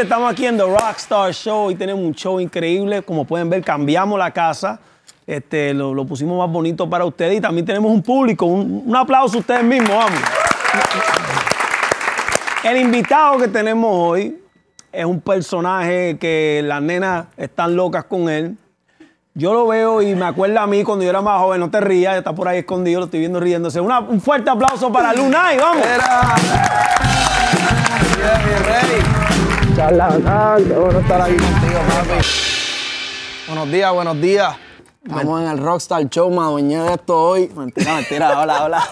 Estamos aquí en The Rockstar Show y tenemos un show increíble. Como pueden ver, cambiamos la casa. Este, lo, pusimos más bonito para ustedes y también tenemos un público. Un, aplauso a ustedes mismos, vamos. El invitado que tenemos hoy es un personaje que las nenas están locas con él. Yo lo veo y me acuerda a mí cuando yo era más joven. No te rías, está por ahí escondido, lo estoy viendo riéndose. Un fuerte aplauso para Lunay, vamos. mi rey. Charlatán, qué bueno estar aquí contigo, papi. Buenos días, buenos días. Estamos en el Rockstar Show, me adueñé de esto hoy. Mentira, mentira, hola, hola.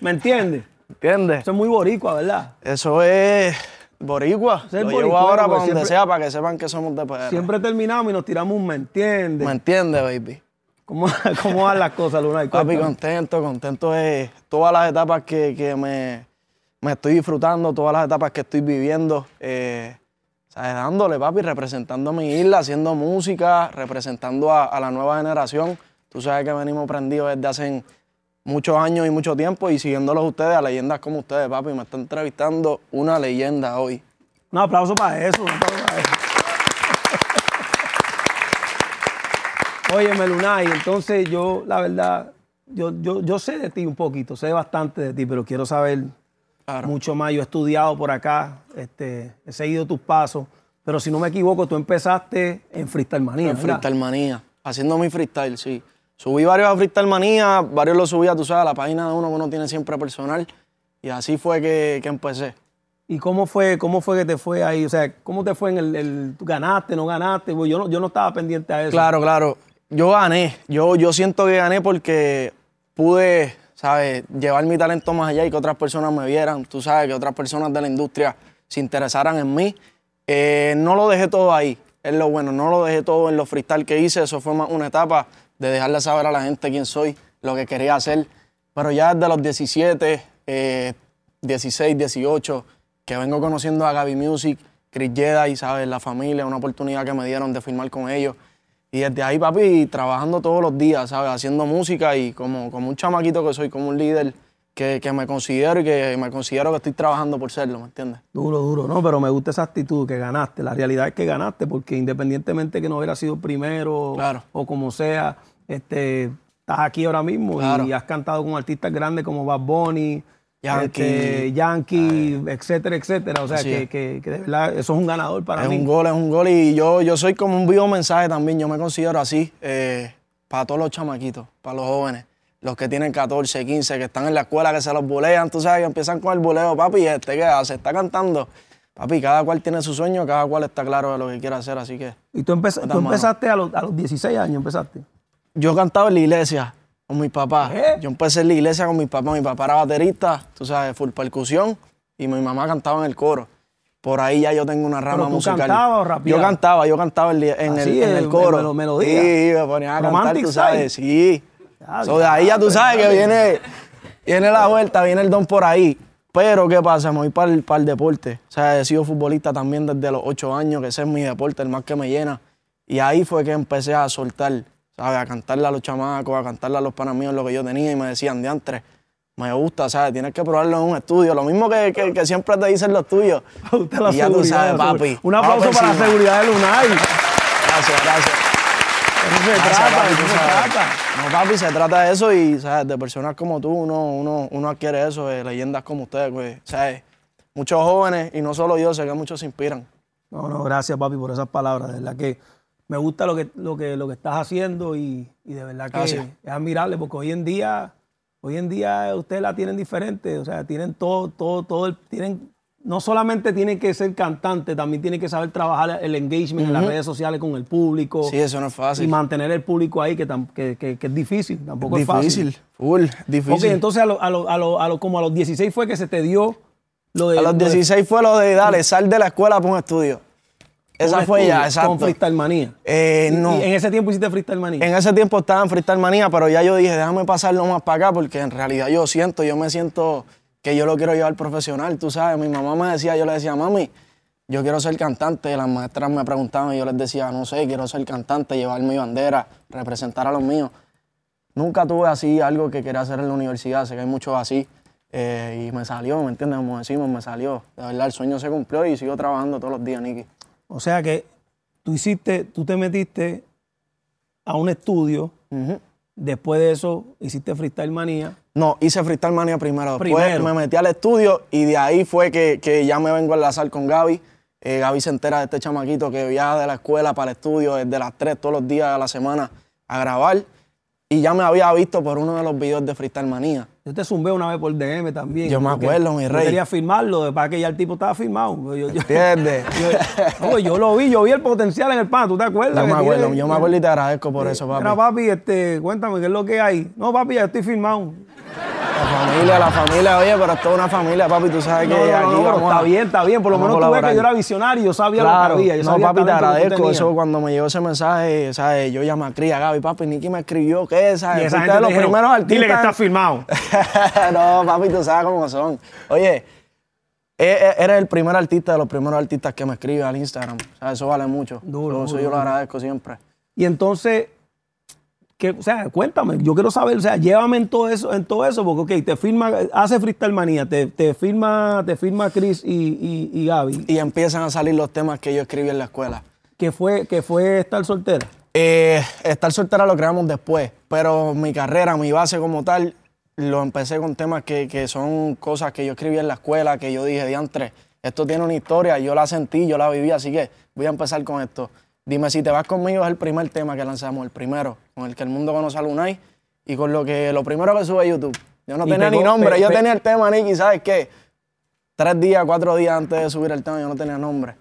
¿Me entiendes? ¿Entiendes? Eso es muy boricua, ¿verdad? Eso es boricua. Ese es Lo boricua, llevo ahora para donde siempre- sea, para que sepan que somos de PR. Siempre terminamos y nos tiramos un ¿me entiendes? ¿Me entiendes, baby? ¿Cómo, ¿Cómo van las cosas, Lunay? Papi, contento, contento de todas las etapas que, que me, me estoy disfrutando, todas las etapas que estoy viviendo. Eh, ¿sabes? Dándole, papi, representando a mi isla, haciendo música, representando a, a la nueva generación. Tú sabes que venimos prendidos desde hace muchos años y mucho tiempo y siguiéndolos ustedes, a leyendas como ustedes, papi. Me está entrevistando una leyenda hoy. Un aplauso para eso. un aplauso para eso. Óyeme, Lunay, entonces yo, la verdad, yo, yo, yo sé de ti un poquito, sé bastante de ti, pero quiero saber Claro. mucho más. Yo he estudiado por acá, este, he seguido tus pasos, pero si no me equivoco, tú empezaste en Freestyle Manía, En. Freestyle Manía, haciendo mi freestyle, sí. Subí varios a Freestyle Manía, varios los subí a, tú sabes, a la página de uno que uno tiene siempre personal. Y así fue que, que empecé. ¿Y cómo fue, cómo fue que te fue ahí? O sea, ¿cómo te fue en el, el- ganaste, no ganaste? Pues yo no, yo no estaba pendiente a eso. Claro, claro. Yo gané. Yo, yo siento que gané porque pude, ¿sabes?, llevar mi talento más allá y que otras personas me vieran. Tú sabes, que otras personas de la industria se interesaran en mí. Eh, no lo dejé todo ahí. Es lo bueno. No lo dejé todo en los freestyle que hice. Eso fue más una etapa de dejarle saber a la gente quién soy, lo que quería hacer. Pero ya desde los 17, eh, 16, 18, que vengo conociendo a Gaby Music, Chris Jedi, ¿sabes? La familia, una oportunidad que me dieron de firmar con ellos. Y desde ahí, papi, trabajando todos los días, ¿sabes? Haciendo música y como, como un chamaquito que soy, como un líder que, que me considero y que me considero que estoy trabajando por serlo, ¿me entiendes? Duro, duro, no, pero me gusta esa actitud que ganaste. La realidad es que ganaste, porque independientemente que no hubiera sido primero Claro. o como sea, este, estás aquí ahora mismo Claro. y has cantado con artistas grandes como Bad Bunny, Yankee. este, Yankee, etcétera, etcétera. O sea, que, es. que- que de verdad eso es un ganador para es mí. un gol, es un gol. Y yo, yo soy como un vivo mensaje también, yo me considero así, eh, para todos los chamaquitos, para los jóvenes, los que tienen 14, 15, que están en la escuela, que se los bulean, tú sabes, que empiezan con el buleo, papi, este que hace, está cantando. Papi, cada cual tiene su sueño, cada cual está claro de lo que quiere hacer, así que... Y tú, Metan tú empezaste a los, a los 16 años, empezaste. Yo cantaba en la iglesia con mi papá. Yo empecé en la iglesia con mi papá. Mi papá era baterista, tú sabes, full percusión. Y mi mamá cantaba en el coro. Por ahí ya yo tengo una rama tú musical. cantabas o rapeabas? Yo cantaba, yo cantaba en, el, en en- el coro. melo- melodía. Sí, me ponía a cantar, tú sabes. style. Sí. Ya, So, de ahí ya tú sabes que viene, viene la vuelta, viene el don por ahí. Pero, ¿qué pasa? Me voy para el, para el deporte. O sea, he sido futbolista también desde los ocho años, que ese es mi deporte, el más que me llena. Y ahí fue que empecé a soltar, ¿sabes? A cantarle a los chamacos, a cantarle a los panas míos lo que yo tenía y me decían, diantre, me gusta, ¿sabes? Tienes que probarlo en un estudio. Lo mismo que, que- que siempre te dicen los tuyos. Usted la Y ya tú sabes, papi. Un aplauso para la seguridad de Lunay. Gracias, gracias. Eso se Gracias, trata, papi, eso se trata. No, papi, se trata de eso y, ¿sabes? De personas como tú, uno, uno, uno adquiere eso, de leyendas como ustedes, pues, ¿sabes? Muchos jóvenes, y no solo yo, sé que muchos se inspiran. No, no, gracias, papi, por esas palabras. De verdad que me gusta lo que, lo que, lo que estás haciendo y, y de verdad que Gracias. es admirable porque hoy en día, hoy en día ustedes la tienen diferente. O sea, tienen todo, todo, todo, el- tienen, no solamente tienen que ser cantante, también tienen que saber trabajar el engagement en las redes sociales con el público. Sí, eso no es Y fácil. mantener el público ahí, que, tam- que, que- que es difícil, tampoco es fácil. difícil, full, difícil. Ok, entonces a lo- a lo- a lo- a lo- como a los 16 fue que se te dio lo de... a los lo de- 16 fue lo de, dale, sal de la escuela para un estudio. Esa fue estudio ya, exacto. Con Freestyle Manía. Eh, no. Y en ese tiempo hiciste Freestyle Manía. En ese tiempo estaba en Freestyle Manía, pero ya yo dije, déjame pasarlo más para acá, porque en realidad yo siento, yo me siento que yo lo quiero llevar profesional, tú sabes. Mi mamá me decía, yo le decía, mami, yo quiero ser cantante. Las maestras me preguntaban y yo les decía, no sé, quiero ser cantante, llevar mi bandera, representar a los míos. Nunca tuve así algo que quería hacer en la universidad, sé que hay muchos así. Eh, y me salió, ¿me entiendes? Como decimos, me salió. De verdad, el sueño se cumplió y sigo trabajando todos los días, Nicky. O sea que tú hiciste, tú te metiste a un estudio, después de eso hiciste Freestyle Manía. No, hice Freestyle Manía primero. Después Primero. me metí al estudio y de ahí fue que, que ya me vengo a enlazar con Gaby. Eh, Gaby se entera de este chamaquito que viaja de la escuela para el estudio desde las 3 todos los días a la semana a grabar. Y ya me había visto por uno de los videos de Freestyle Manía. Yo te zumbé una vez por DM también. Yo me acuerdo, mi yo rey. quería firmarlo, para que ya el tipo estaba firmado. Yo, yo- ¿Entiendes? yo- no, yo lo vi, yo vi el potencial en el pan, ¿tú te acuerdas? Yo me acuerdo, tiene- yo me acuerdo y te agradezco por eso, papi. Mira, papi, este, cuéntame, ¿qué es lo que hay? No, papi, ya estoy firmado. La familia, la familia, oye, pero es una familia, papi, tú sabes que No, no, no, aquí no, pero vamos está a- bien, está bien. Por lo a menos tú ves que yo era visionario, yo sabía lo que había. Yo no, sabía papi, te agradezco. Eso cuando me llegó ese mensaje, ¿sabes? Yo llamé a Cría, Gaby, papi, Nicky me escribió, ¿qué? ¿Sabes? Y esa gente de los dijeron, primeros artistas. Dile que está firmado. no, papi, tú sabes cómo son. Oye, e- e- eres el primer artista de los primeros artistas que me escribe al Instagram. O sea, eso vale mucho. Duro, Eso duro, yo lo agradezco siempre. Y entonces, que, o sea, cuéntame, yo quiero saber, o sea, llévame en todo eso, en todo eso, porque, ok, te firma, hace Freestyle Manía, te, te firma, te firma Chris y, y, y Gaby, Y empiezan a salir los temas que yo escribí en la escuela. que fue, que fue estar soltera. Eh, estar soltera lo creamos después, pero mi carrera, mi base como tal, lo empecé con temas que, que son cosas que yo escribí en la escuela, que yo dije, diantre, esto tiene una historia, yo la sentí, yo la viví, así que voy a empezar con esto. Dime si te vas conmigo es el primer tema que lanzamos, el primero, con el que el mundo conoce a Lunay y con lo que lo primero que sube a YouTube. Yo no Y tenía pegó- ni nombre, pe- yo pe- tenía el tema, Nicky, ¿sabes qué? Tres días, cuatro días antes de subir el tema, yo no tenía nombre.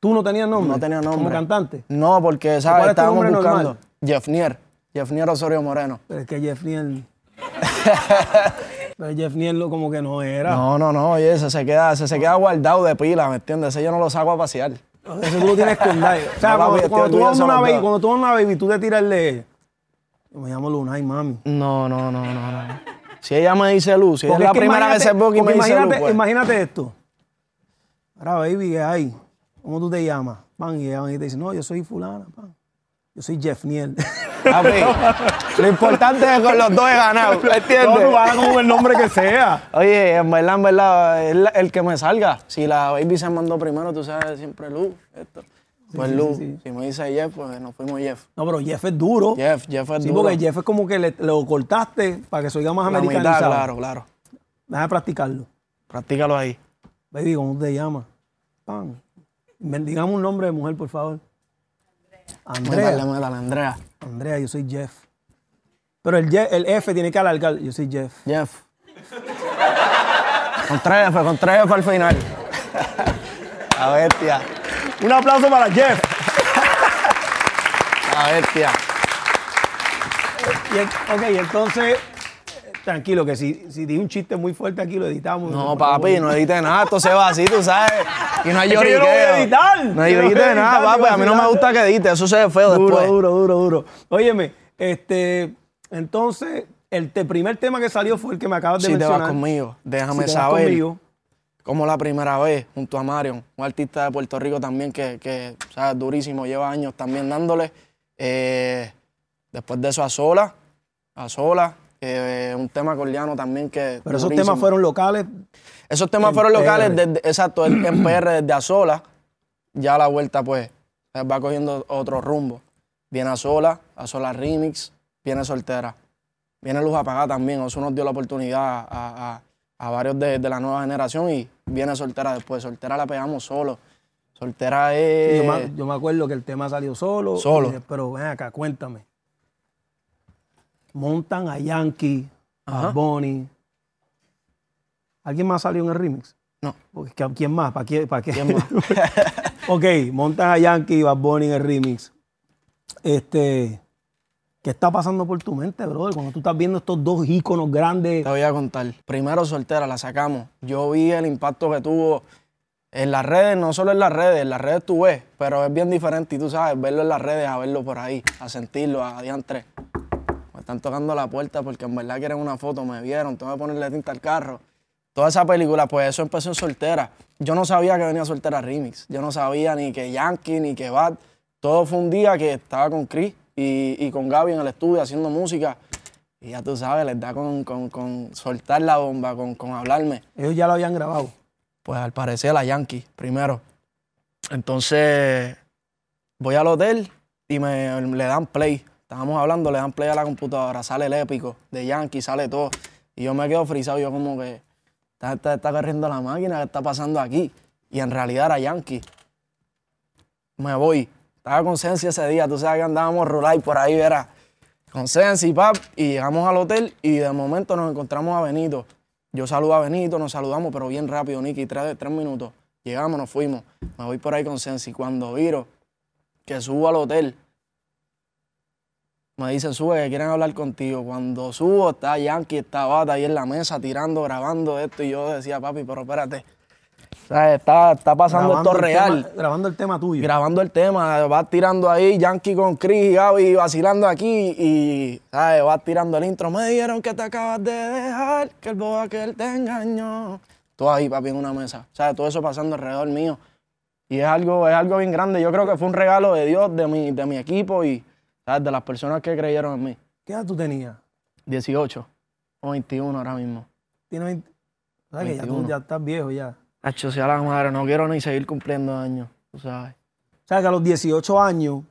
¿Tú no tenías nombre? No tenía nombre. Como cantante. No, porque, ¿Cuál ¿sabes? es tu Estábamos buscando. normal? Jeffnier. Jeffnier Osorio Moreno. Pero es que Jeff Niel. Pero Jeff Niel lo- como que no era. No, no, no, oye, ese se queda, ese se queda guardado de pila, ¿me entiendes? Ese yo no lo saco a pasear. Eso tú lo tienes andar. O sea, No, cuando, tú vas a orgulloso una baby, cuando tú vas a una baby, tú te tiras el de. Yo me llamo Lunay, mami. No, no, no, no, no. Si ella me dice luz, si es la primera vez se ve que me dice luz, imagínate, pues. imagínate esto. Ahora, baby, ¿qué hay? ¿Cómo tú te llamas? Pan, y ella y te dice, no, yo soy fulana, pan. Yo soy Jeff Niel. Papi, lo importante es que con los dos he ganado, ¿me entiendes? No, con el nombre que sea. Oye, en verdad, en verdad, es la- el que me salga. Si la baby se mandó primero, tú sabes, siempre Luz. Esto. Pues sí, Luz. sí, sí. Si me dice Jeff, pues nos fuimos Jeff. No, pero Jeff es duro. Jeff, Jeff es sí, duro. porque Jeff es como que le- lo cortaste para que se oiga más La mitad, americanizado. claro, claro. Déjame practicarlo. Practícalo ahí. Baby, ¿cómo te llamas? Pan. Bendigamos un nombre de mujer, por favor. Andrea. Métale, métale, Andrea. Andrea, yo soy Jeff. Pero el, Jeff- el F tiene que alargar. Yo soy Jeff. Jeff. Con tres F, con tres F al final. La bestia. Un aplauso para Jeff. La bestia. Y ok, entonces, tranquilo, que si, si di un chiste muy fuerte aquí, lo editamos. No, papi, no edite nada, esto se va así, tú sabes. Y no hay Es que yo lloriqueo. no voy a editar. No nada, papi. A mí no me gusta que edite, eso se ve feo Duro, después. duro, duro, duro. Óyeme, este, entonces, el te- primer tema que salió fue el que me acabas de Si te mencionar. vas conmigo, déjame Si te vas saber. conmigo. Como la primera vez, junto a Marion, un artista de Puerto Rico también que, que ¿sabes? durísimo, lleva años también dándole. Eh, después de eso, a sola, a sola, eh, un tema coreano también que. Pero esos durísimo. temas fueron locales. Esos temas fueron locales, desde, exacto, en PR desde a sola. Ya a la vuelta, pues, va cogiendo otro rumbo. Viene a sola, a sola remix, viene soltera. Viene Luz Apagada también, eso nos dio la oportunidad a, a- a varios de, de la nueva generación y viene soltera después. Soltera la pegamos solo. Soltera es. Yo, me, yo me acuerdo que el tema salió solo. Solo. pero ven acá, cuéntame. Montan a Yankee, a Ajá. Bonnie. ¿Alguien más salió en el remix? No. Porque, ¿que- ¿Quién más? ¿Para qué? ¿Para qué? ¿Quién más? ok, montan a Yankee y Bad Bunny en el remix. Este, ¿Qué está pasando por tu mente, brother? Cuando tú estás viendo estos dos íconos grandes. Te voy a contar. Primero soltera, la sacamos. Yo vi el impacto que tuvo en las redes, no solo en las redes, en las redes tú ves, pero es bien diferente y tú sabes, verlo en las redes a verlo por ahí, a sentirlo, a diantre. Están tocando la puerta porque en verdad quieren una foto, me vieron, tengo que ponerle tinta al carro. Toda esa película, pues eso empezó en soltera. Yo no sabía que venía soltera remix. Yo no sabía ni que Yankee, ni que Bad. Todo fue un día que estaba con Chris y, y con Gaby en el estudio haciendo música. Y ya tú sabes, les da con, con- con soltar la bomba, con, con hablarme. Ellos ya lo habían grabado. Pues al parecer la Yankee, primero. Entonces, voy al hotel y me le dan play. Estábamos hablando, le dan play a la computadora, sale el épico de Yankee, sale todo. Y yo me quedo frisado, yo como que está, está, está corriendo la máquina, ¿qué está pasando aquí? Y en realidad era Yankee. Me voy. Estaba con Sensi ese día, tú sabes que andábamos rural por ahí, verá. Con Sensi, pap, y llegamos al hotel y de momento nos encontramos a Benito. Yo saludo a Benito, nos saludamos, pero bien rápido, Nicky, tres, tres minutos. Llegamos, nos fuimos. Me voy por ahí con Sensi. Cuando viro que subo al hotel, me dicen, sube, que quieren hablar contigo. Cuando subo, está Yankee, está Bata ahí en la mesa, tirando, grabando esto. Y yo decía, papi, pero espérate. O sea, está, está pasando Grabando esto real. tema- grabando el tema tuyo. Grabando el tema, vas tirando ahí, Yankee con Chris y Gaby vacilando aquí y, ¿sabes? Vas tirando el intro. Me dijeron que te acabas de dejar, que el boba que él te engañó. Todo ahí, papi, en una mesa. ¿Sabes? Todo eso pasando alrededor mío. Y es algo, es algo bien grande. Yo creo que fue un regalo de Dios, de mi, de mi equipo y, ¿sabes? De las personas que creyeron en mí. ¿Qué edad tú tenías? 18 o 21 ahora mismo. Tienes 20. ¿Sabes que ya tú 21. ya estás viejo ya? Hacho, sea la madre, no quiero ni seguir cumpliendo años, tú sabes. ¿Sabes que a los 18 años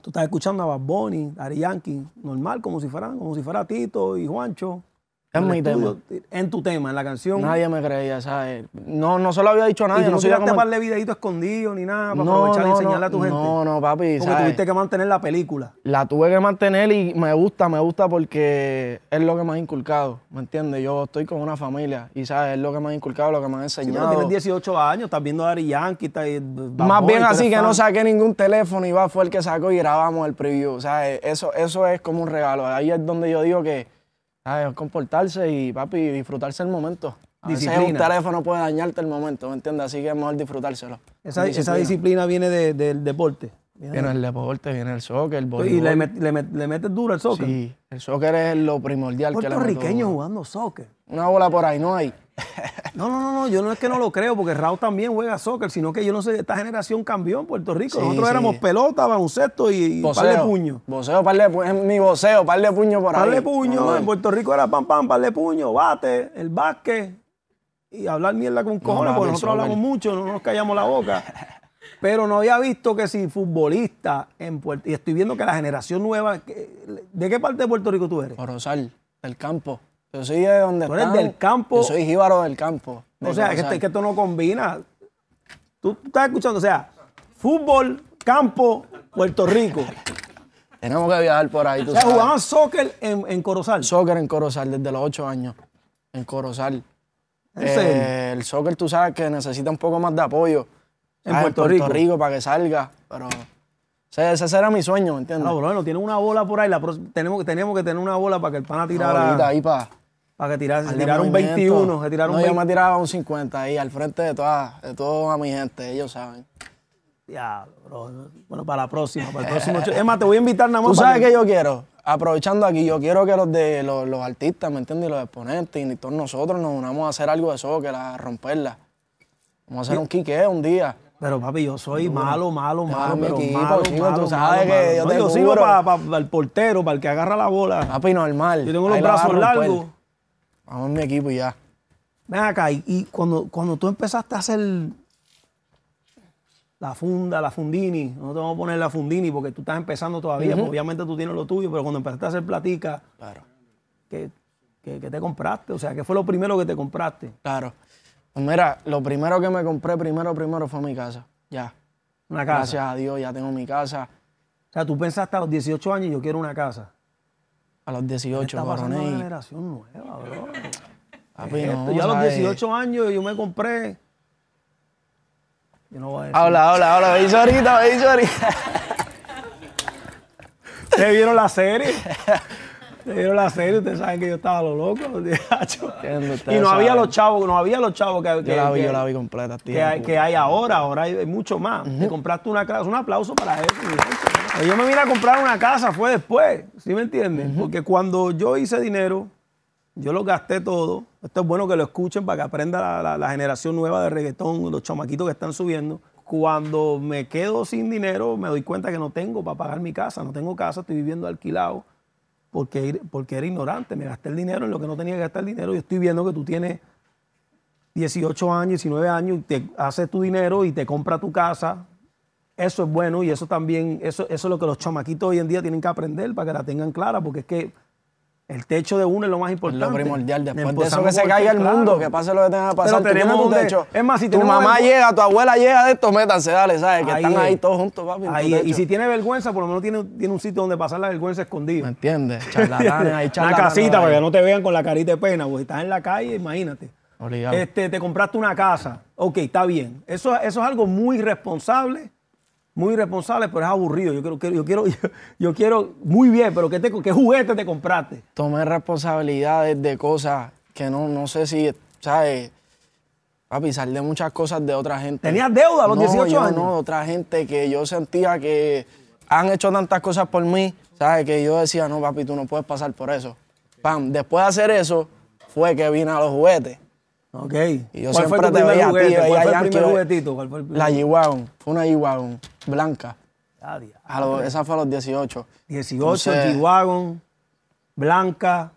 tú estás escuchando a Bad Bunny, Ari Yankee, normal, como si fueran, como si fuera Tito y Juancho? Es En mi estudio, En tu tema, en la canción. Nadie me creía, ¿sabes? No, no se lo había dicho a y nadie. tú no no tiraste comen- par de videitos escondidos ni nada para No, aprovechar y enseñarle a tu gente. No, no, papi, Porque ¿sabes? tuviste que mantener la película. La tuve que mantener y me gusta, me gusta porque es lo que me ha inculcado, ¿me entiendes? Yo estoy con una familia y, ¿sabes? Es lo que me ha inculcado, lo que me Sí, pero enseñado. tienes 18 años, estás viendo a Ari Yankee, estás, Bad Más bien así que no saqué ningún teléfono y va fue el que sacó y grabamos el preview. O sea, eso, eso es como un regalo. Ahí es donde yo digo que ¿sabes? comportarse y papi, disfrutarse el momento. A veces un Disciplina. teléfono puede dañarte el momento, ¿me entiendes? Así que es mejor disfrutárselo. Esa, esa disciplina viene de- del deporte. Viene Viene el deporte, viene el soccer, el voleibol. y le, met- le met- le metes duro al soccer. Sí, el soccer es lo primordial. Puertorriqueños jugando soccer. Una bola por ahí no hay. No, no, no, no, yo no es que no lo creo, porque Raúl también juega soccer, sino que yo no sé, esta generación cambió en Puerto Rico. Sí, Nosotros sí. éramos pelota, baloncesto y, y par de puños. Voceo, par de pu- es mi voceo, par de puño por ahí. Par de Normal. en Puerto Rico era pam, pam, par de puños, bate, el básquet y hablar mierda con cojones, porque nosotros hablamos mucho, no nos callamos la boca. Pero no había visto que si futbolista en Puerto y estoy viendo que la generación nueva, ¿de qué parte de Puerto Rico tú eres? Corozal, del campo. Yo soy de donde Tú eres están. del campo. Yo soy jíbaro del campo. de O sea, que, este- que esto no combina. Tú, tú estás escuchando, o sea, fútbol, campo, Puerto Rico. Tenemos que viajar por ahí, tú O sea, sabes. jugaban soccer en, en Corozal. Soccer en Corozal desde los 8 años. En Corozal. Eh, el soccer, tú sabes que necesita un poco más de apoyo. En ¿sabes? Puerto Rico. para que salga. Pero ese, ese era mi sueño, ¿me entiendes? Ah, bueno, tiene una bola por ahí. la pro- tenemos, tenemos que tener una bola para que el pana tirara. bolita ahí para para que tirara, se tiraron 21. Se tiraron no, yo 20. me tiraba un 50 ahí al frente de toda, de toda mi gente, ellos saben. Diablo, bro. Bueno, para la próxima, para el próximo show. Es más, te voy a invitar nada más. ¿Tú sabes qué yo quiero? Aprovechando aquí, yo quiero que los de los, los artistas, ¿me entiendes? Y los exponentes y todos nosotros nos unamos a hacer algo de soccer, a romperla. Vamos a hacer un quique un día. Pero papi, yo soy malo, malo, malo, pero equipo, malo, chico, malo, tú sabes malo, que malo. yo No, yo para el portero, para el que agarra la bola. Papi, normal. Yo tengo los Ahí brazos largos. Vamos mi equipo y ya. Ven acá, y, y cuando, cuando tú empezaste a hacer la funda, la fundini, no te vamos a poner la fundini porque tú estás empezando todavía, obviamente tú tienes lo tuyo, pero cuando empezaste a hacer platica, Claro. ¿qué, qué, qué te compraste? O sea, ¿qué fue lo primero que te compraste? Claro. Pues mira, lo primero que me compré primero, primero fue mi casa. Ya. Una casa. Gracias a Dios, ya tengo mi casa. O sea, tú pensaste a los 18 años, yo quiero una casa. A los ¿Qué 18, está pasando a la coroné. generación nueva, bro? Papi, no, yo a los ¿sabes? 18 años yo me compré. Yo no voy a decir. Habla, habla, habla. Me dice ahorita, me dice ahorita. ¿Ustedes vieron la serie? ¿Ustedes vieron la serie? Ustedes saben que yo estaba lo loco. Y no había los chavos, no había los chavos que, Yo que- la vi, que- yo la vi completa, tío. que hay, que hay ahora. Ahora hay, mucho más. Te compraste una casa. Un aplauso para eso. mi Yo me vine a comprar una casa, fue después. ¿Sí me entiendes? Porque cuando yo hice dinero, yo lo gasté todo. Esto es bueno que lo escuchen para que aprenda la, la- la generación nueva de reggaetón, los chamaquitos que están subiendo. Cuando me quedo sin dinero, me doy cuenta que no tengo para pagar mi casa. No tengo casa, estoy viviendo alquilado. Porque, porque era ignorante. Me gasté el dinero en lo que no tenía que gastar el dinero. Yo estoy viendo que tú tienes 18 años, 19 años, y te haces tu dinero y te compra tu casa. Eso es bueno y eso también, eso, eso es lo que los chamaquitos hoy en día tienen que aprender para que la tengan clara, porque es que el techo de uno es lo más Es importante. lo primordial. Después de eso que se caiga el claro. mundo, que pase lo que tenga que pasar. Tú tenemos donde- techo. es más, si tu mamá llega, tu abuela llega de esto, métanse, dale, ¿sabes? Que Ahí están ahí todos juntos, papi. Ahí y si tiene vergüenza, por lo menos tiene, tiene un sitio donde pasar la vergüenza escondido. ¿Me entiendes? Charlatanes, hay Una casita ahí. para que no te vean con la carita de pena, porque estás en la calle, imagínate. Obligado. Este, te compraste una casa. Ok, está bien. Eso, eso es algo muy responsable, muy responsable, pero es aburrido. Yo quiero, yo quiero, yo, yo quiero, muy bien, pero ¿qué, te, ¿qué juguete te compraste? Tomé responsabilidades de cosas que no, no sé si, ¿sabes? Papi, salí de muchas cosas de otra gente. ¿Tenías deuda a los No, 18 yo años? No, de otra gente que yo sentía que han hecho tantas cosas por mí, ¿sabes? Que yo decía, no, papi, tú no puedes pasar por eso. Pam, después de hacer eso, fue que vine a los juguetes. Ok. Y yo ¿Cuál fue siempre tu te veía a ti, juguete? veía ¿Cuál fue el primer juguetito? ¿Cuál fue el primer La G-Wagon, fue una G-Wagon blanca. Ah, A esa fue a los 18. 18, Entonces- G-Wagon, Blanca.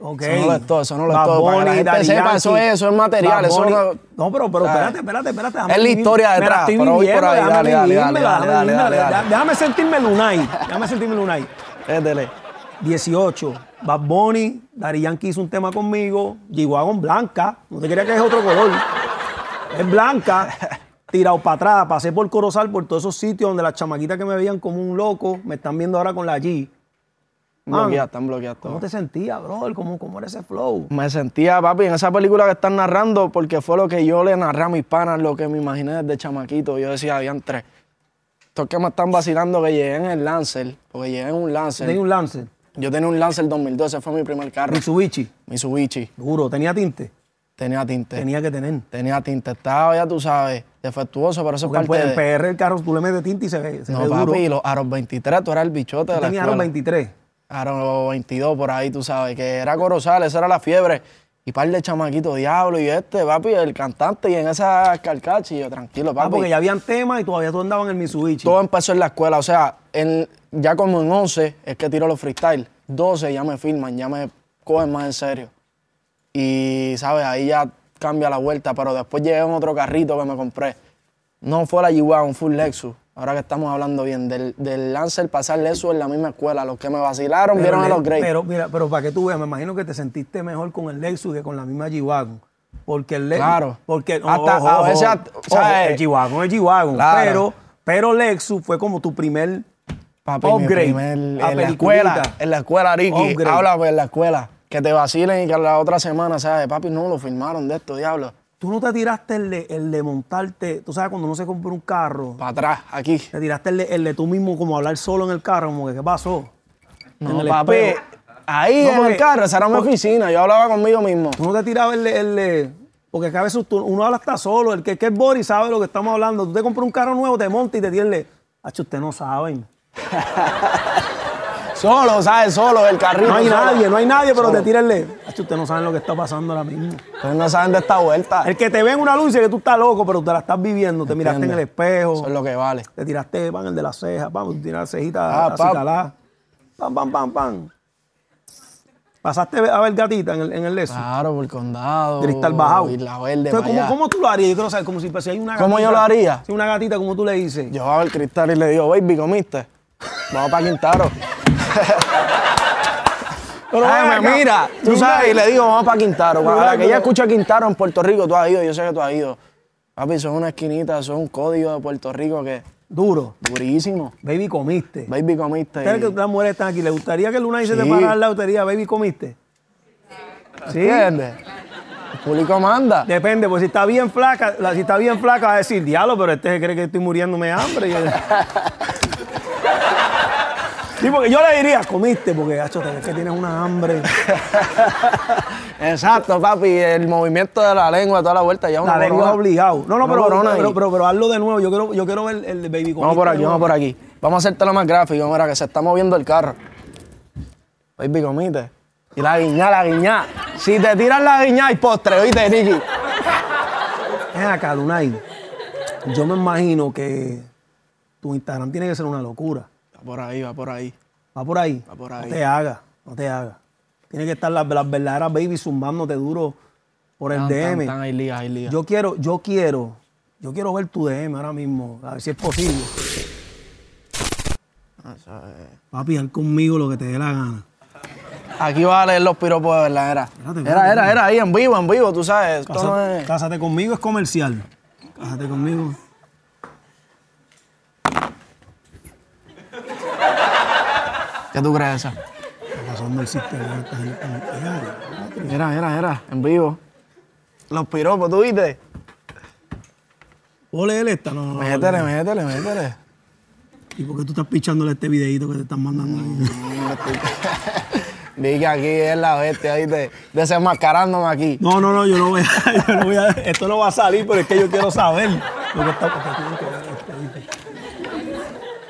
Ok. Eso no lo es todo, eso no lo es todo. Para que la gente sepa, eso es- eso es material, eso no- No, pero, pero espérate, espérate, espérate. Es la historia detrás, pero voy por ahí, déjame dale, dale, vivirme, dale, dale, déjame dale, sentirme Lunay. Déjame sentirme Lunay. Métele. 18. Bad Bunny, Daddy Yankee hizo un tema conmigo. G-Wagon blanca. No te creas que es otro color. Es blanca. Tirado para atrás. Pasé por Corozal, por todos esos sitios donde las chamaquitas que me veían como un loco me están viendo ahora con la G. Bloqueadas, están bloqueadas ¿Cómo te sentías, brother? ¿Cómo, ¿Cómo era ese flow? Me sentía, papi, en esa película que están narrando, porque fue lo que yo le narré a mis panas, lo que me imaginé desde chamaquito. Yo decía, habían tres. Estos que me están vacilando que llegué en el Lancer, porque llegué en un Lancer. Tenía un Lancer, Yo tenía un Lancer 2012, fue mi primer carro. Mitsubishi. Mitsubishi. Duro. Tenía tinte. Tenía tinte. Tenía que tener. Tenía tinte. Estaba, ya tú sabes, defectuoso, pero eso es parte en de... PR el carro tú le metes tinte y se ve, se No, ve duro. papi, los Aros 23, tú eras el bichote de la tenías escuela. los 23. Aro 22 por ahí, tú sabes, que era Corozal, esa era la fiebre. Y par de chamaquitos, diablo, y este, papi, el cantante, y en esa carcacha, y yo, tranquilo, Ah, papi. porque ya habían temas y todavía tú andabas en el Mitsubishi. Todo empezó en la escuela, o sea, en- ya como en 11 es que tiro los freestyle. 12 ya me filman, ya me cogen más en serio. Y, ¿sabes? Ahí ya cambia la vuelta, pero después llegué en otro carrito que me compré. No fue la fue un Lexus. Ahora que estamos hablando bien, del, del Lancer pasar Lexus en la misma escuela. Los que me vacilaron Pero vieron a le- los Great. Pero, mira, pero para que tú veas, me imagino que te sentiste mejor con el Lexus que con la misma G-Wagon. Porque el Lexus. Claro. Porque, Hasta a veces, ojo, hasta- ¿sabes? el G-Wagon es G-Wagon. Claro. Pero, pero Lexus fue como tu primer. Papi, Upgrade. primer- A en la escuela, en la escuela, Ricky, Upgrade. habla pues, en la escuela. Que te vacilen y que la otra semana, ¿sabes? Papi, no, lo firmaron de esto, diablo. Tú no te tiraste el de, el de montarte. Tú sabes, cuando uno se compra un carro, Para atrás, aquí. te tiraste el de, el de tú mismo, como hablar solo en el carro, como que, ¿qué pasó? En No, el papi, espejo. ahí No, en porque- el carro, esa era mi porque- oficina, yo hablaba conmigo mismo. Tú no te tirabas el de, el de- Porque que a veces tú- uno habla hasta solo. El que, que es Boris sabe lo que estamos hablando. Tú te compras un carro nuevo, te montas y te tienes. Hacho, ustedes no saben. Solo, ¿sabes? Solo, el carrito. No hay solo. nadie, no hay nadie, pero Solo. te tírenle. Hacho, ustedes no saben lo que está pasando ahora mismo. Ustedes no saben de esta vuelta. El que te ve en una luz dice que tú estás loco, pero te la estás viviendo. Te miraste en el espejo. Eso es lo que vale. Te tiraste pan, el de las cejas, vamos, tú tiras las cejitas Ah, caladas. Pam, pam, pam, pam. Pasaste a ver gatita en el, en el Lexus. Claro, por condado. Cristal bajado. Y la verde. Entonces, ¿cómo, tú lo harías? Yo quiero saber, como si, si hay una gatita. ¿Cómo yo lo haría? Si una gatita, como tú le dices. Yo bajo el cristal y le digo, baby, ¿comiste? Vamos para Quintaro. Pero Ay, ven me acá. mira, tú sabes, y le digo, vamos para Quintaro. Para que ella escuche Quintaro en Puerto Rico, tú has ido, yo sé que tú has ido. Papi, es una esquinita, es un código de Puerto Rico que Duro. durísimo. Baby, comiste. Baby, comiste. ¿Sabes y- que las mujeres están aquí? ¿Le gustaría que Luna se te Sí. y te diga, baby, comiste? ¿Sí? ¿Entiendes? El público manda. Depende, pues si está bien flaca, la- si está bien flaca va a decir, diablo, pero este se cree que estoy muriéndome de hambre. Sí, porque yo le diría, comiste, porque, hacho, te ves que tienes una hambre. Exacto, papi. El movimiento de la lengua, toda la vuelta, ya una La lengua es obligado. No, no, Una pero, pero, pero, pero hazlo de nuevo. Yo quiero, yo quiero ver el baby. Vamos por aquí, vamos por aquí. Vamos a hacértelo más gráfico, mira, que se está moviendo el carro. Baby, comiste. Y la guiñá, la guiñá. Si te tiras la guiñá, hay postre, oíste, Nicky. Ven acá, Lunay. Yo me imagino que tu Instagram tiene que ser una locura. Va por ahí, va por ahí. Va por ahí. Va por ahí. No te hagas, no te hagas. Tiene que estar las, las verdaderas baby zumbándote duro por el Tan, tan, DM. tan, hay ligas, hay ligas. Yo quiero, yo quiero, yo quiero ver tu DM ahora mismo, a ver si es posible. Ah. Papi, haz conmigo lo que te dé la gana. Aquí va a leer los piropos de verdad, era. Espérate, Era, era, era, ahí en vivo, en vivo, tú sabes. No es... cásate conmigo es comercial. Cásate conmigo. ¿Qué tú crees esa? Está pasando el sistema. Era, era, era, en vivo. Los piropos, ¿tú viste? ¿Puedo leer esta? No, no, no. Métele, métele, métele. ¿Y por qué tú estás pichándole este videito que te están mandando? Vi que aquí es la bestia, ¿viste? Desenmascarándome aquí. No, no, no, yo no voy a, yo no voy a, esto no va a salir, pero es que yo quiero saber lo que está, porque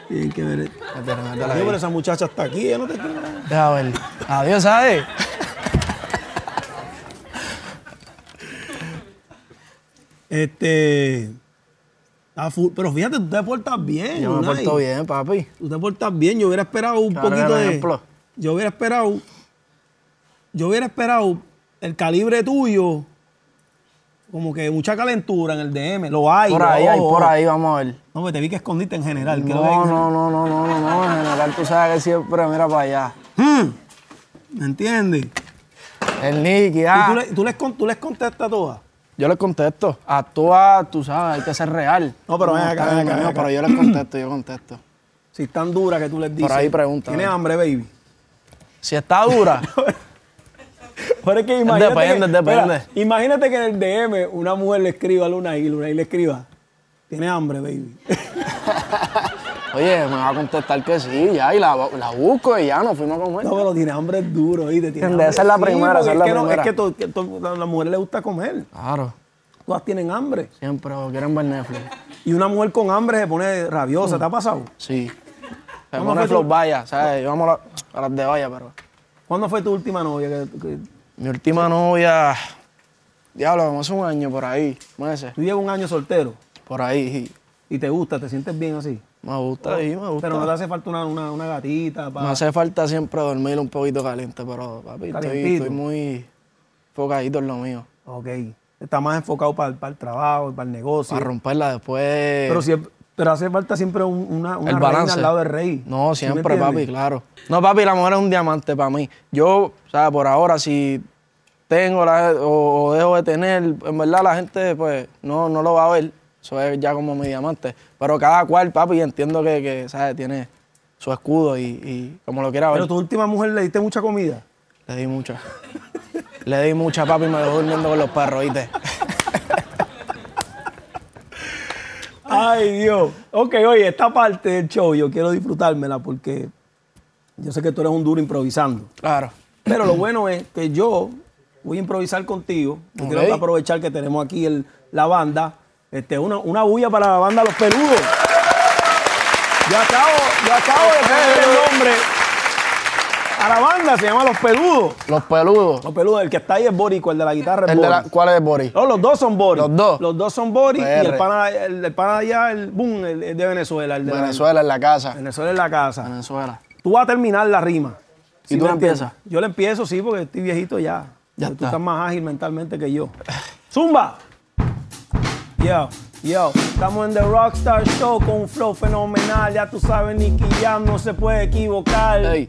tienen que ver ahí. pero esa muchacha está aquí, ella no te quiere. Deja ver. Adiós, ¿sabes? Este. Full, pero fíjate, tú te portas bien. Yo me Unai. porto bien, papi. Tú te portas bien. Yo hubiera esperado un Claro, poquito de. ejemplo. Yo hubiera esperado. Yo hubiera esperado el calibre tuyo. Como que mucha calentura en el DM. Lo hay. Por ahí, hay, ojo. por ahí, vamos a ver. No, pues te vi que escondiste en general. No, no, no, no, no, no, no. En general, tú sabes que siempre mira para allá. Hmm. ¿Me entiendes? El Nicky, ¿Y ah. tú, le, tú, les, con- tú les contestas a todas? Yo les contesto. Actúa, tú sabes, hay que ser real. No, pero ven acá, ven acá, acá. Pero yo les contesto, yo contesto. Si están duras que tú les dices. ahí pregunta, ¿Tienes a hambre, baby? Si está dura, Pero es que imagínate. depende, que, depende. Mira, imagínate que en el DM una mujer le escriba a Luna y Luna y le escriba. ¿Tienes hambre, baby? oye, me va a contestar que sí, ya, y la, la busco y ya nos fuimos a comer. No, pero tiene hambre es duro, ¿viste? Tiene Esa hambre. es la primera, esa es la que no- primera. es que to- que to- a la mujer le gusta comer. Claro, Todas tienen hambre. siempre quieren ver Netflix. Y una mujer con hambre se pone rabiosa. ¿Te ha pasado? Sí. Se ¿Cómo pone tu- vaya, ¿sabes? Yo vamos a, la- a las de vaya, pero... ¿Cuándo fue tu última novia? que- que- Mi última novia... Diablo, hace un año por ahí, meses. tú llevas un año soltero Por ahí, y te gusta, te sientes bien así. me gusta, sí, me gusta. Pero no te hace falta una, una, una gatita. Me Pa... hace falta siempre dormir un poquito caliente, pero papi, estoy, muy enfocadito en lo mío. Ok. Está más enfocado para, el- para el trabajo, para el negocio. Para romperla después. Pero, si, pero hace falta siempre un- una, una el reina balance. al lado del rey. No, ¿Sí me siempre, papi, claro. No, papi, la mujer es un diamante para mí. Yo, o sea, por ahora, si tengo la- o, o dejo de tener, en verdad la gente, pues, no, no lo va a ver. Eso es ya como mi diamante. Pero cada cual, papi, entiendo que, que ¿sabes? Tiene su escudo y, y como lo quiera ver. Pero tu última mujer le diste mucha comida. Le di mucha. Le di mucha, papi, y me dejó durmiendo con los perros, ¿viste? Ay, Dios. Ok, oye, esta parte del show yo quiero disfrutármela porque yo sé que tú eres un duro improvisando. Claro. Pero lo bueno es que yo voy a improvisar contigo. Yo Ok. quiero aprovechar que tenemos aquí el- la banda. Este, una, una bulla para la banda Los Peludos. Yo acabo, yo acabo de poner el nombre a la banda, se llama Los Peludos. Los peludos. Los Peludos, el que está ahí es Borico, el de la guitarra es El de la. ¿Cuál es Boris? No, los dos son Boris. Los dos. Los dos son Boris y el pana, el, el pana de allá, el boom, el, el de Venezuela. El de la- Venezuela en la casa. Venezuela en la casa. Venezuela. Tú vas a terminar la rima. ¿Y tú la empiezas? Yo la empiezo, sí, porque estoy viejito ya. Ya Tú está. estás más ágil mentalmente que yo. ¡Zumba! Yo, yo, estamos en The Rockstar Show con un flow fenomenal. Ya tú sabes, Nicky Jam no se puede equivocar. Ey,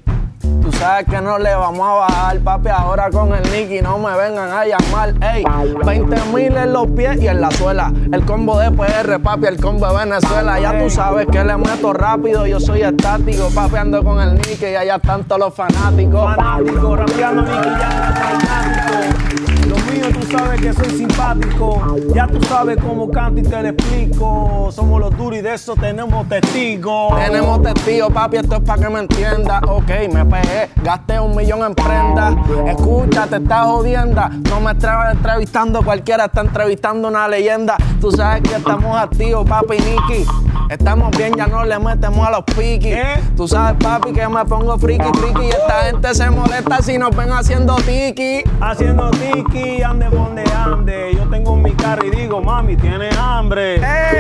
tú sabes que no le vamos a bajar, papi. Ahora con el Nicky no me vengan a llamar. Ey, 20 mil en los pies y en la suela. El combo de PR, papi, el combo de Venezuela. Ya tú sabes que le meto rápido, yo soy estático. Papi, ando con el Nicky y allá están todos los fanáticos. Fanático, rapeando Nicky Jam, fanático. Lo mío, sabes que soy simpático. Ya tú sabes cómo canto y te lo explico. Somos los duros y de eso tenemos testigos. Tenemos testigos, papi, esto es para que me entiendas. Ok, me pegué, gasté un millón en prendas. Escucha, te estás jodiendo. No me estés entrevistando cualquiera, está entrevistando una leyenda. Tú sabes que estamos activos, papi, Nicky. Estamos bien, ya no le metemos a los piquis. ¿Qué? Tú sabes, papi, que me pongo friki, friki. Y esta gente se molesta si nos ven haciendo tiki. Haciendo tiki, ande donde ande. Yo tengo mi carro y digo, mami, tiene hambre. ¡Ey!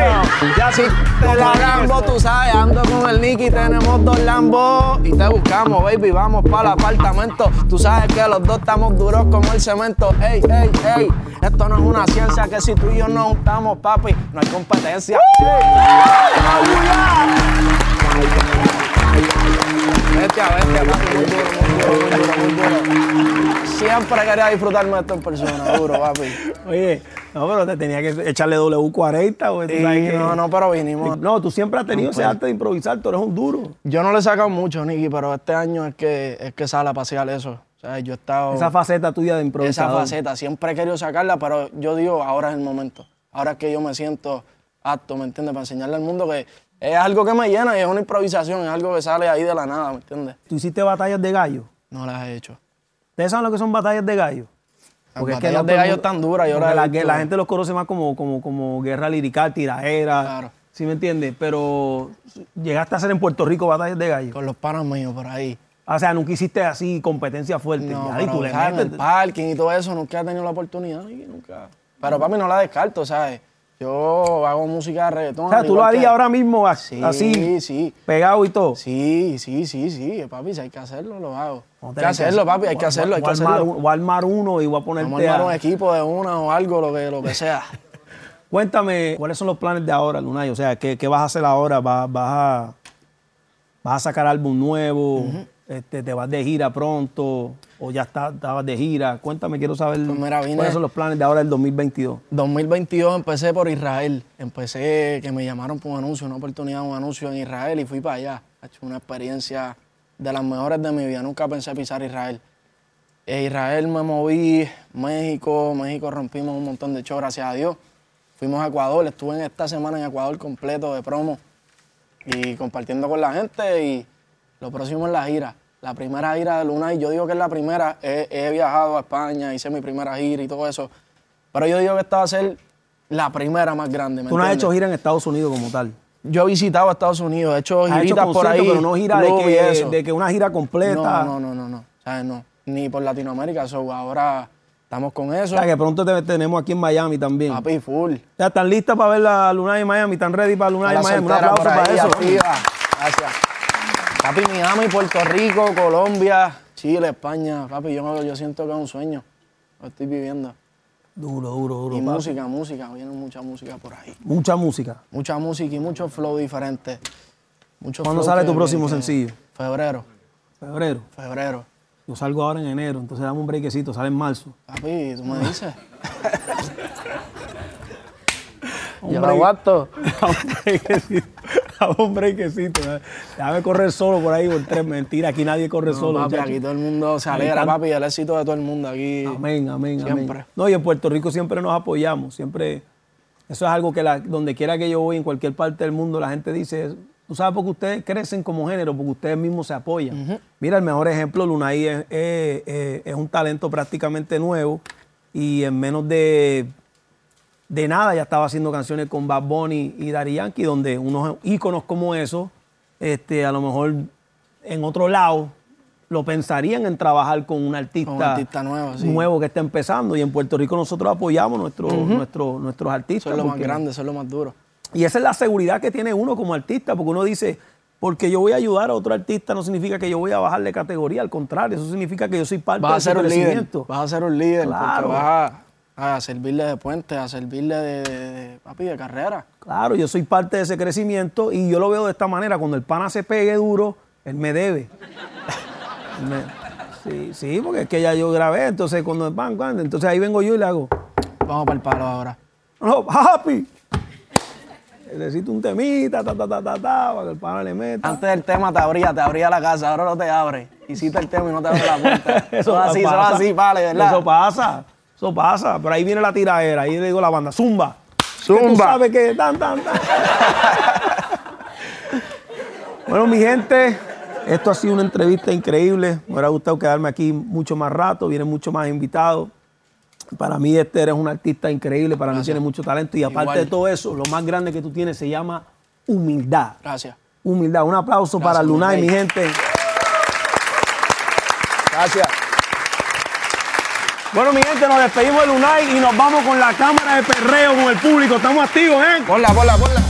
Ya, sí. Te la Rambo, tú sabes, ando con el Nicky, tenemos dos Lambos y te buscamos, baby, vamos para el apartamento. Tú sabes que los dos estamos duros como el cemento. Ey, ey, ey, esto no es una ciencia que si tú y yo nos juntamos, papi, no hay competencia. A vete, papi, muy duro, muy duro, muy duro, muy duro. Siempre quería disfrutarme esto en persona, duro, papi. Oye, no, pero te tenía que echarle W40, güey. que- no, no, pero vinimos. No, tú siempre has tenido ese arte de improvisar, tú eres un duro. Yo no le he sacado mucho, Nicky, pero este año es que, es que sale a pasear eso. O sea, yo he estado... Esa faceta tuya de esa improvisador. faceta, siempre he querido sacarla, pero yo digo, ahora es el momento. Ahora es que yo me siento apto, ¿me entiendes? Para enseñarle al mundo que es algo que me llena y es una improvisación, es algo que sale ahí de la nada, ¿me entiendes? Tú hiciste batallas de gallo. No las he hecho. ¿Ustedes saben lo que son batallas de gallo? Las es batallas no de gallo están duras, yo porque la, que la gente los conoce más como, como, como guerra lirical, tiraera. Claro. ¿Sí me entiendes? Pero llegaste a hacer en Puerto Rico batallas de gallo. Con los panas míos por ahí. O sea, nunca hiciste así competencia fuerte. No, y tú le en el parking y todo eso, nunca he tenido la oportunidad, nunca. Pero papi, no la descarto, ¿sabes? Yo hago música de reggaetón. O sea, tú lo que- harías ahora mismo a- Sí, así, sí. pegado y todo. Sí, sí, sí, sí, papi, si hay que hacerlo, lo hago. Hay que hacerlo, papi, hay que hacerlo, hay voy que a armar hacerlo. un- Voy a armar uno y voy a Vamos a ponerte armar un equipo de una o algo, lo que, lo que sea. Cuéntame, ¿cuáles son los planes de ahora, Lunay? O sea, ¿qué, qué vas a hacer ahora? ¿Vas, vas a, vas a sacar álbum nuevo? Este, ¿Te vas de gira pronto? ¿O ya está- estabas de gira? Cuéntame, quiero saber Pues mira, vine- cuáles son los planes de ahora del 2022. 2022 empecé por Israel. Empecé que me llamaron por un anuncio, una oportunidad, un anuncio en Israel y fui para allá. Ha hecho una experiencia de las mejores de mi vida. Nunca pensé pisar Israel. Israel me moví, México, México rompimos un montón de shows, gracias a Dios. Fuimos a Ecuador, estuve en esta semana en Ecuador completo de promo y compartiendo con la gente y lo próximo es la gira. La primera gira de Luna, y yo digo que es la primera, he, he viajado a España, hice mi primera gira y todo eso, pero yo digo que esta va a ser la primera más grande. ¿me Tú no has hecho gira en Estados Unidos como tal. Yo he visitado a Estados Unidos, he hecho Has hecho giritas por conciertos, ahí. pero no gira de que, de una gira completa. No, no, no, no, no. ¿Sabes? No. Ni por Latinoamérica. So, ahora estamos con eso. O sea, que pronto te tenemos aquí en Miami también. Papi, full. Ya están listas para ver la Luna en Miami, están ready para Luna la Miami. Un aplauso por ahí, para eso. Gracias. Papi, Miami, Puerto Rico, Colombia, Chile, España. Papi, yo, yo siento que es un sueño. Lo estoy viviendo. Duro, duro, duro. Y papi. música, música. Viene mucha música por ahí. Mucha música. Mucha música y mucho flow diferente. Mucho ¿Cuándo flow sale tu próximo que- sencillo? Febrero. Febrero. Febrero. Yo salgo ahora en enero, entonces dame un brequecito, sale en marzo. Papi, tú me dices. Un Yo lo aguanto. Dame un brequecito. Eh. Déjame correr solo por ahí por tres. Mentira, aquí nadie corre No, solo. papi, aquí todo el mundo se alegra, papi, el éxito de todo el mundo aquí. Amén, amén, Siempre. amén. No, y en Puerto Rico siempre nos apoyamos, siempre. Eso es algo que la- donde quiera que yo voy, en cualquier parte del mundo, la gente dice, tú sabes por qué ustedes crecen como género, porque ustedes mismos se apoyan. Mira, el mejor ejemplo, Lunay es, es- es- es un talento prácticamente nuevo y en menos de, de nada ya estaba haciendo canciones con Bad Bunny y Daddy Yankee, donde unos íconos como esos, este, a lo mejor en otro lado, lo pensarían en trabajar con un artista, Con un artista nuevo, sí. nuevo que está empezando. Y en Puerto Rico nosotros apoyamos nuestros nuestros nuestros artistas. Eso es lo más porque- grande, eso es lo más duro. Y esa es la seguridad que tiene uno como artista, porque uno dice, porque yo voy a ayudar a otro artista no significa que yo voy a bajarle categoría, al contrario, eso significa que yo soy parte Vas a de su ser un líder. crecimiento. Vas a ser un líder Claro. porque vas a, a servirle de puente, a servirle de, de- de- papi, de carrera. Claro, yo soy parte de ese crecimiento y yo lo veo de esta manera, cuando el pana se pegue duro, él me debe. Él me- sí, sí, porque es que ya yo grabé, entonces cuando el pan, cuando, entonces ahí vengo yo y le hago, Vamos para el palo ahora. no, happy. Necesito un temita, ta, ta, ta, ta, ta, para que el pana le meta. Antes del tema te abría, te abría la casa, ahora no te abre. Hiciste el tema y no te abre la puerta. eso es así, eso es pasa. así, vale, ¿verdad? Eso pasa, eso pasa. Pero ahí viene la tiradera, ahí le digo a la banda, zumba. Que tú Zumba. sabes que tan, tan, tan. bueno, mi gente, esto ha sido una entrevista increíble. Me hubiera gustado quedarme aquí mucho más rato, vienen muchos más invitados. Para mí este eres un artista increíble, para mí tienes mucho talento y aparte Igual. de todo eso, lo más grande que tú tienes se llama humildad. Gracias. Humildad. Un aplauso para Gracias, mi Lunay, mi gente. Gracias. Bueno, mi gente, nos despedimos de Lunay y nos vamos con la cámara de perreo con el público. Estamos activos, ¿eh? Ponla, ponla, ponla.